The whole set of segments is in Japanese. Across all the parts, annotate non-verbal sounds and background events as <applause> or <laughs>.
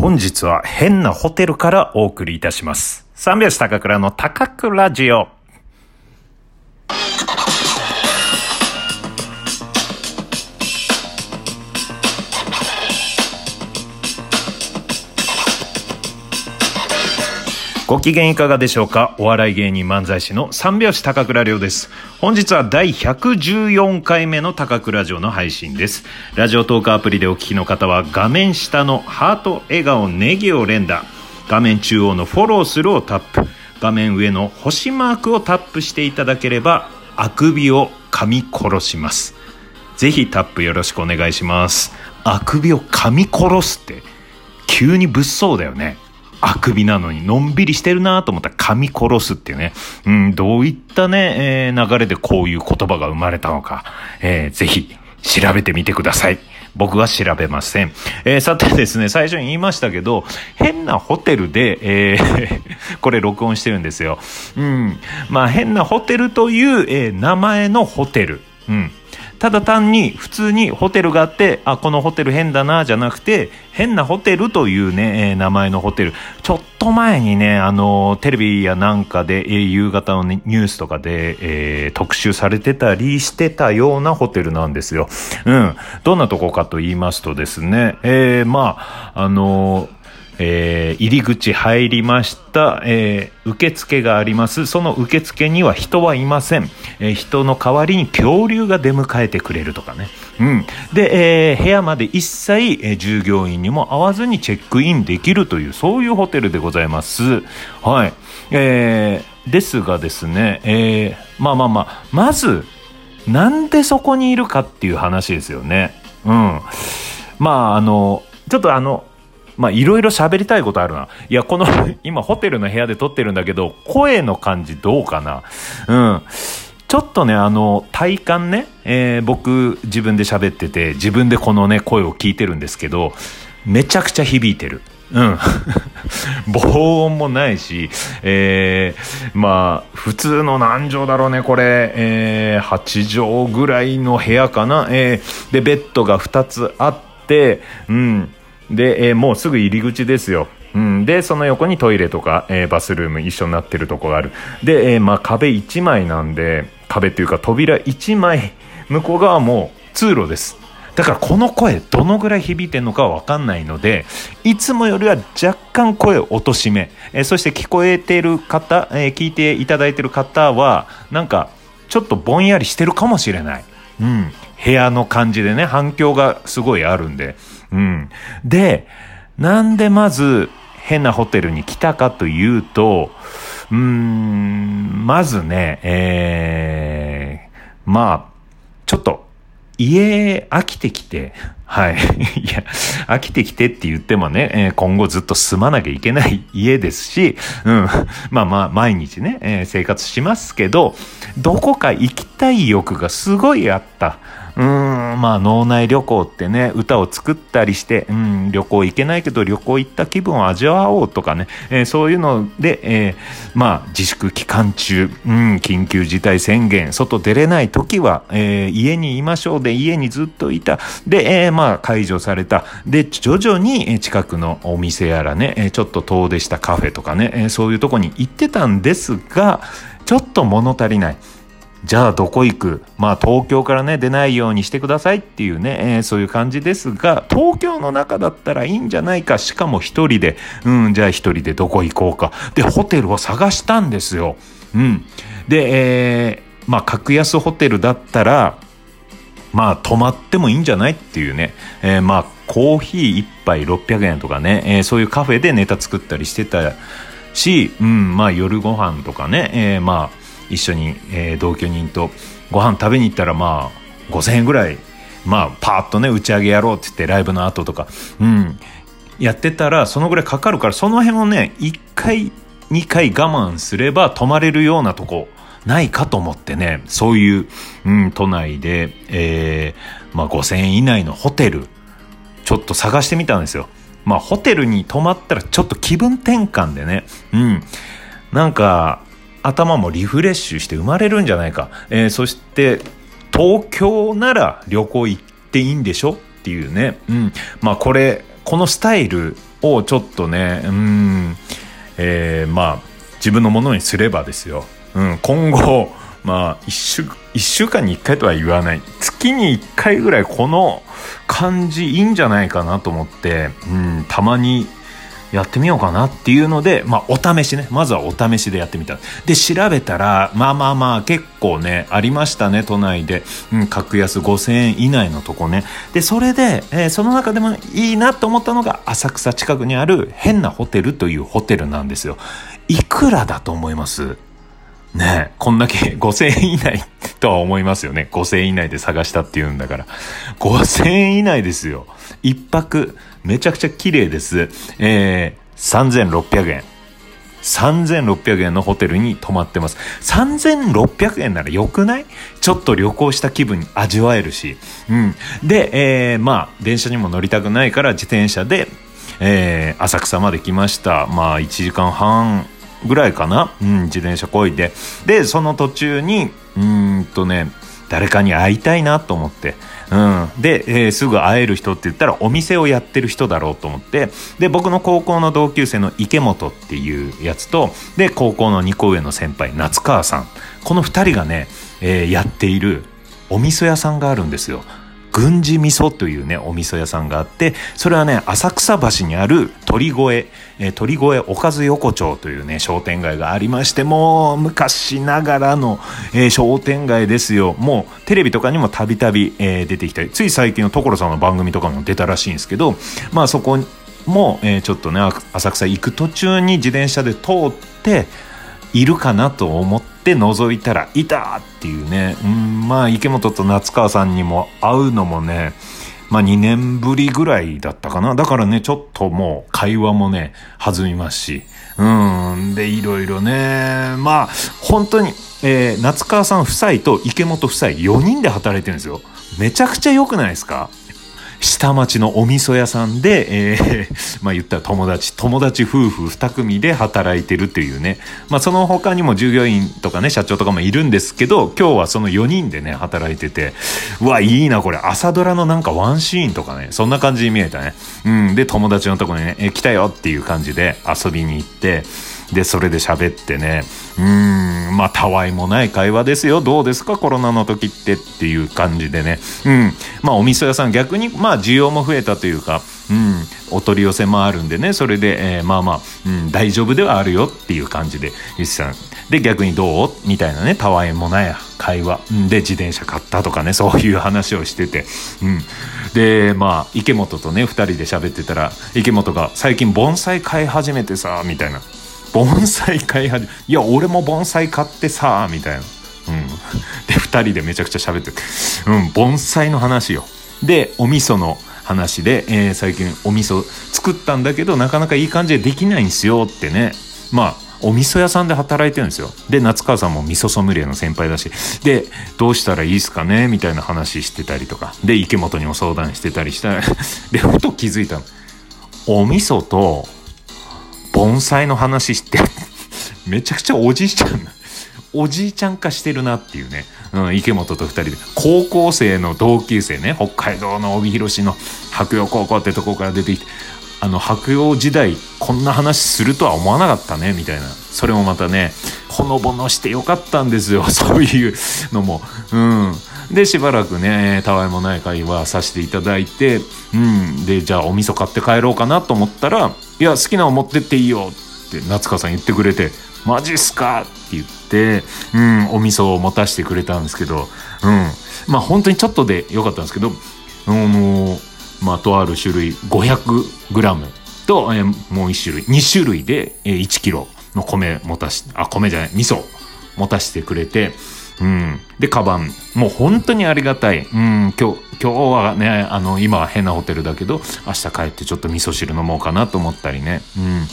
本日は変なホテルからお送りいたします。三拍子高倉の高倉ジオ。ご機嫌いかがでしょうか？お笑い芸人漫才師の三拍子高倉涼です。本日は第114回目の高倉城の配信です。ラジオトークアプリでお聞きの方は画面下のハート、笑顔、ネギを連打。画面中央のフォローするをタップ。画面上の星マークをタップしていただければ、あくびを噛み殺します。ぜひタップよろしくお願いします。あくびを噛み殺すって、急に物騒だよね。あくびなのにのんびりしてるなと思ったら噛み殺すっていうね。うん、どういったね、えー流れでこういう言葉が生まれたのか、えーぜひ調べてみてください。僕は調べません。えーさてですね、最初に言いましたけど、変なホテルで、えー <laughs> これ録音してるんですよ。うん。まあ変なホテルという、えー名前のホテル。うん。ただ単に普通にホテルがあって、あ、このホテル変だな、じゃなくて、変なホテルというね、えー名前のホテル。ちょっと前にね、あの、テレビやなんかで、えー夕方のねニュースとかで、えー特集されてたりしてたようなホテルなんですよ。うん。どんなとこかと言いますとですね、えーまあ、あのえー入り口入りました、えー受付があります。その受付には人はいません。えー人の代わりに恐竜が出迎えてくれるとかね。うん。で、えー部屋まで一切、え従業員にも会わずにチェックインできるという、そういうホテルでございます。はい。えーですがですね、えーまあまあまあ、まず、なんでそこにいるかっていう話ですよね。うん。まあ、あの、ちょっとあの、まあ、いろいろ喋りたいことあるな。いや、この、<laughs> 今、ホテルの部屋で撮ってるんだけど、声の感じどうかなうん。ちょっとね、あの、体感ね、えー僕、自分で喋ってて、自分でこのね、声を聞いてるんですけど、めちゃくちゃ響いてる。うん。<laughs> 防音もないし、えーまあ、普通の何畳だろうね、これ、えー8畳ぐらいの部屋かな。えーで、ベッドが2つあって、うん。で、えーもうすぐ入り口ですよ。うん、で、その横にトイレとか、えーバスルーム一緒になってるとこがある。で、えーまあ壁1枚なんで、壁っていうか扉1枚、向こう側も通路です。だからこの声どのぐらい響いてるのかは分かんないのでいつもよりは若干声を落としめ、えーそして聞こえてる方、えー聞いていただいてる方はなんかちょっとぼんやりしてるかもしれない、うん、部屋の感じでね反響がすごいあるんで、うん、でなんでまず変なホテルに来たかというとうーんまずねえーまあちょっと家飽きてきて、はい。<laughs> いや、飽きてきてって言ってもね、えー今後ずっと住まなきゃいけない家ですし、うん。まあまあ、毎日ね、えー生活しますけど、どこか行きたい欲がすごいあった。うん、まあ脳内旅行ってね、歌を作ったりして、うん、旅行行けないけど旅行行った気分を味わおうとかね、えーそういうので、えーまあ自粛期間中、うん、緊急事態宣言、外出れない時は、えー家にいましょうで、家にずっといた。で、えーまあ解除された。で、徐々に近くのお店やらね、ちょっと遠出したカフェとかね、そういうとこに行ってたんですが、ちょっと物足りない。じゃあどこ行く？まあ東京からね出ないようにしてくださいっていうね、えーそういう感じですが東京の中だったらいいんじゃないか。しかも一人で。うんじゃあ一人でどこ行こうか。でホテルを探したんですよ。うん。でえーまあ格安ホテルだったらまあ泊まってもいいんじゃないっていうね、えーまあコーヒー一杯600円とかね、えーそういうカフェでネタ作ったりしてたし、うん、まあ夜ご飯とかね、えーまあ一緒に、えー同居人とご飯食べに行ったらまあ5000円ぐらい、まあパーッとね打ち上げやろうって言ってライブの後とか、うん、やってたらそのぐらいかかるからその辺をね1回2回我慢すれば泊まれるようなとこないかと思ってねそういう、うん、都内で、えーまあ、5000円以内のホテルちょっと探してみたんですよ。まあ、ホテルに泊まったらちょっと気分転換でね、うん。なんか、頭もリフレッシュして生まれるんじゃないか。えーそして、東京なら旅行行っていいんでしょ？っていうね。うん。まあ、これ、このスタイル、をちょっとねうんえー、まあ自分のものにすればですよ、うん、今後まあ1週 ,1 週間に1回とは言わない月に1回ぐらいこの感じいいんじゃないかなと思って、うん、たまにやってみようかなっていうので、まあ、お試しね。まずはお試しでやってみた。で、調べたら、まあまあまあ、結構ね、ありましたね、都内で。うん、格安5000円以内のとこね。で、それで、えー、その中でもいいなと思ったのが、浅草近くにある変なホテルというホテルなんですよ。いくらだと思います？ねこんだけ <laughs> 5000円以内とは思いますよね。5000円以内で探したっていうんだから。5000円以内ですよ。一泊、めちゃくちゃ綺麗です。えー、3600円。3600円のホテルに泊まってます。3600円なら良くない？ちょっと旅行した気分に味わえるし。うん。で、えー、まあ、電車にも乗りたくないから自転車で、えー、浅草まで来ました。まあ、1時間半ぐらいかな。うん、自転車こいで。で、その途中に、うんとね、誰かに会いたいなと思って。うん、で、えー、すぐ会える人って言ったらお店をやってる人だろうと思ってで僕の高校の同級生の池本っていうやつとで高校の2個上の先輩夏川さんこの2人がね、えー、やっているお味噌屋さんがあるんですよ。軍事味噌というね、お味噌屋さんがあって、それはね、浅草橋にある鳥越、え、鳥越おかず横丁というね、商店街がありまして、もう昔ながらの、えー、商店街ですよ。もうテレビとかにもたびたび出てきたり、つい最近の所さんの番組とかも出たらしいんですけど、まあそこも、えー、ちょっとね、浅草行く途中に自転車で通って、いるかなと思って覗いたらいたっていうね、うん、まあ池本と夏川さんにも会うのもね、まあ2年ぶりぐらいだったかな。だからね、ちょっともう会話もね、弾みますし。うん。で、いろいろね、まあ、本当に、えー、夏川さん夫妻と池本夫妻4人で働いてるんですよ。めちゃくちゃ良くないですか？下町のお味噌屋さんで、えー、<laughs> まあ言ったら友達、友達夫婦2組で働いてるっていうね。まあその他にも従業員とかね、社長とかもいるんですけど、今日はその4人でね、働いてて、うわ、いいな、これ。朝ドラのなんかワンシーンとかね、そんな感じに見えたね。うん。で、友達のとこにね、え、来たよっていう感じで遊びに行って、で、それで喋ってね、うーん、まあ、たわいもない会話ですよ。どうですか？コロナの時ってっていう感じでね。うん。まあ、お味噌屋さん逆に、まあ、需要も増えたというか、うん、お取り寄せもあるんでね、それで、えー、まあまあ、うん、大丈夫ではあるよっていう感じで、ゆしさん。で、逆にどう？みたいなね、たわいもない会話。で、自転車買ったとかね、そういう話をしてて。うん。で、まあ、池本とね、二人で喋ってたら、池本が最近盆栽買い始めてさ、みたいな。盆栽買い始めいや俺も盆栽買ってさみたいな。うん。で2人でめちゃくちゃ喋ってて。うん盆栽の話よ。でお味噌の話で、えー、最近お味噌作ったんだけどなかなかいい感じでできないんすよってね。まあお味噌屋さんで働いてるんですよ。で、夏川さんも味噌ソムリエの先輩だし、で、どうしたらいいっすかね？みたいな話してたりとか、で、池本にも相談してたりした。ら、で、ふと気づいたの。お味噌と盆栽の話して <laughs> めちゃくちゃおじいちゃんおじいちゃん化してるなっていうね、うん、池本と2人で。高校生の同級生ね。北海道の帯広市の白洋高校ってとこから出てきてあの白洋時代こんな話するとは思わなかったねみたいな。それもまたねほのぼのしてよかったんですよ <laughs> そういうのも。うん。でしばらくねたわいもない会話させていただいてうんでじゃあお味噌買って帰ろうかなと思ったらいや好きなの持ってっていいよって夏川さん言ってくれてマジっすか？って言って、うん、お味噌を持たせてくれたんですけど、うん、まあ本当にちょっとでよかったんですけど、あのまあとある種類 500g と、えー、もう1種類、2種類で、えー、1キロの米持たし、あ、米じゃない、味噌持たせてくれて、うん。で、カバン。もう本当にありがたい。うん、今日、今日はね、あの、今は変なホテルだけど、明日帰ってちょっと味噌汁飲もうかなと思ったりね。うん。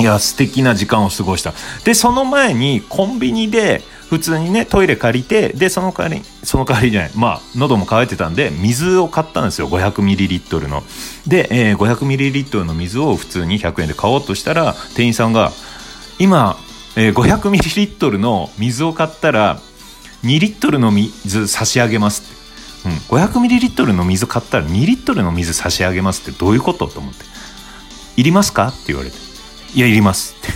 いや、素敵な時間を過ごした。で、その前にコンビニで、普通にね、トイレ借りて、で、その代わり、その代わりじゃない、まあ、喉も渇いてたんで、水を買ったんですよ、500ml の。で、えー、500ml の水を普通に100円で買おうとしたら、店員さんが、今、えー、500ml の水を買ったら、2リットルの水差し上げますって。うん、500ミリリットルの水買ったら2リットルの水差し上げますってどういうことと思って。いりますか?」って言われて「いやいります」って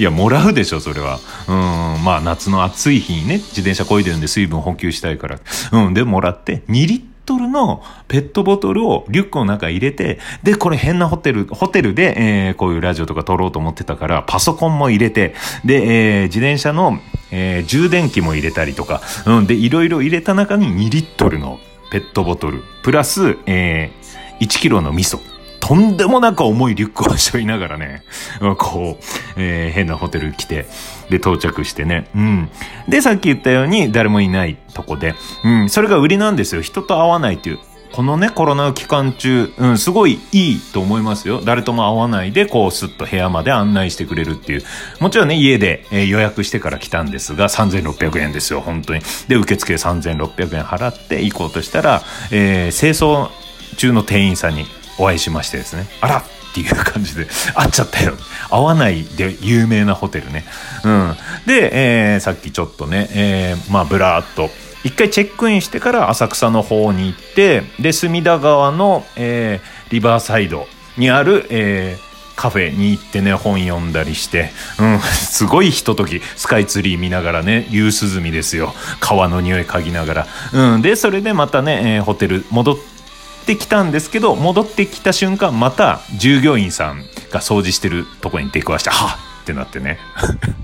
いやもらうでしょそれはうん。まあ夏の暑い日にね自転車こいでるん。で水分補給したいからうん。でもらって2リットルのペットボトルをリュックの中入れて、で、これ変なホテル、ホテルで、えー、こういうラジオとか撮ろうと思ってたから、パソコンも入れて、で、えー、自転車の、えー、充電器も入れたりとか、うん、で、いろいろ入れた中に2リットルのペットボトル、プラス、えー、1キロの味噌。とんでもなく重いリュックを背負いながらね、<laughs> こう、えー、変なホテル来て、で、到着してね。うん。で、さっき言ったように、誰もいないとこで。うん。それが売りなんですよ。人と会わないっていう。このね、コロナ期間中、うん、すごいいいと思いますよ。誰とも会わないで、こう、スッと部屋まで案内してくれるっていう。もちろんね、家で、えー、予約してから来たんですが、3600円ですよ、本当に。で、受付3600円払って行こうとしたら、えー、清掃中の店員さんにお会いしましてですね。あらっていう感じで、会っちゃったよ。会わないで有名なホテルね。うん。で、えー、さっきちょっとね、えー、まあ、ぶらっと、一回チェックインしてから浅草の方に行って、で、隅田川の、えー、リバーサイドにある、えー、カフェに行ってね、本読んだりして、うん、すごいひととき、スカイツリー見ながらね、夕涼みですよ。川の匂い嗅ぎながら。うん、で、それでまたね、えー、ホテル戻って、ってきたんですけど戻ってきた瞬間また従業員さんが掃除してるとこに出くわしてはっってなってね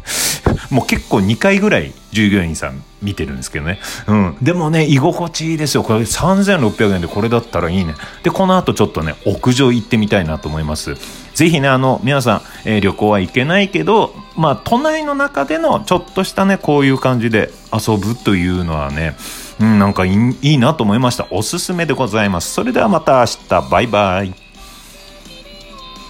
<laughs> もう結構2回ぐらい従業員さん見てるんですけどね。うん。でもね、居心地いいですよ。これ3600円でこれだったらいいね。で、この後ちょっとね、屋上行ってみたいなと思います。ぜひね、あの、皆さん、えー、旅行は行けないけど、まあ、都内の中でのちょっとしたね、こういう感じで遊ぶというのはね、うん、なんかいいなと思いました。おすすめでございます。それではまた明日、バイバイ。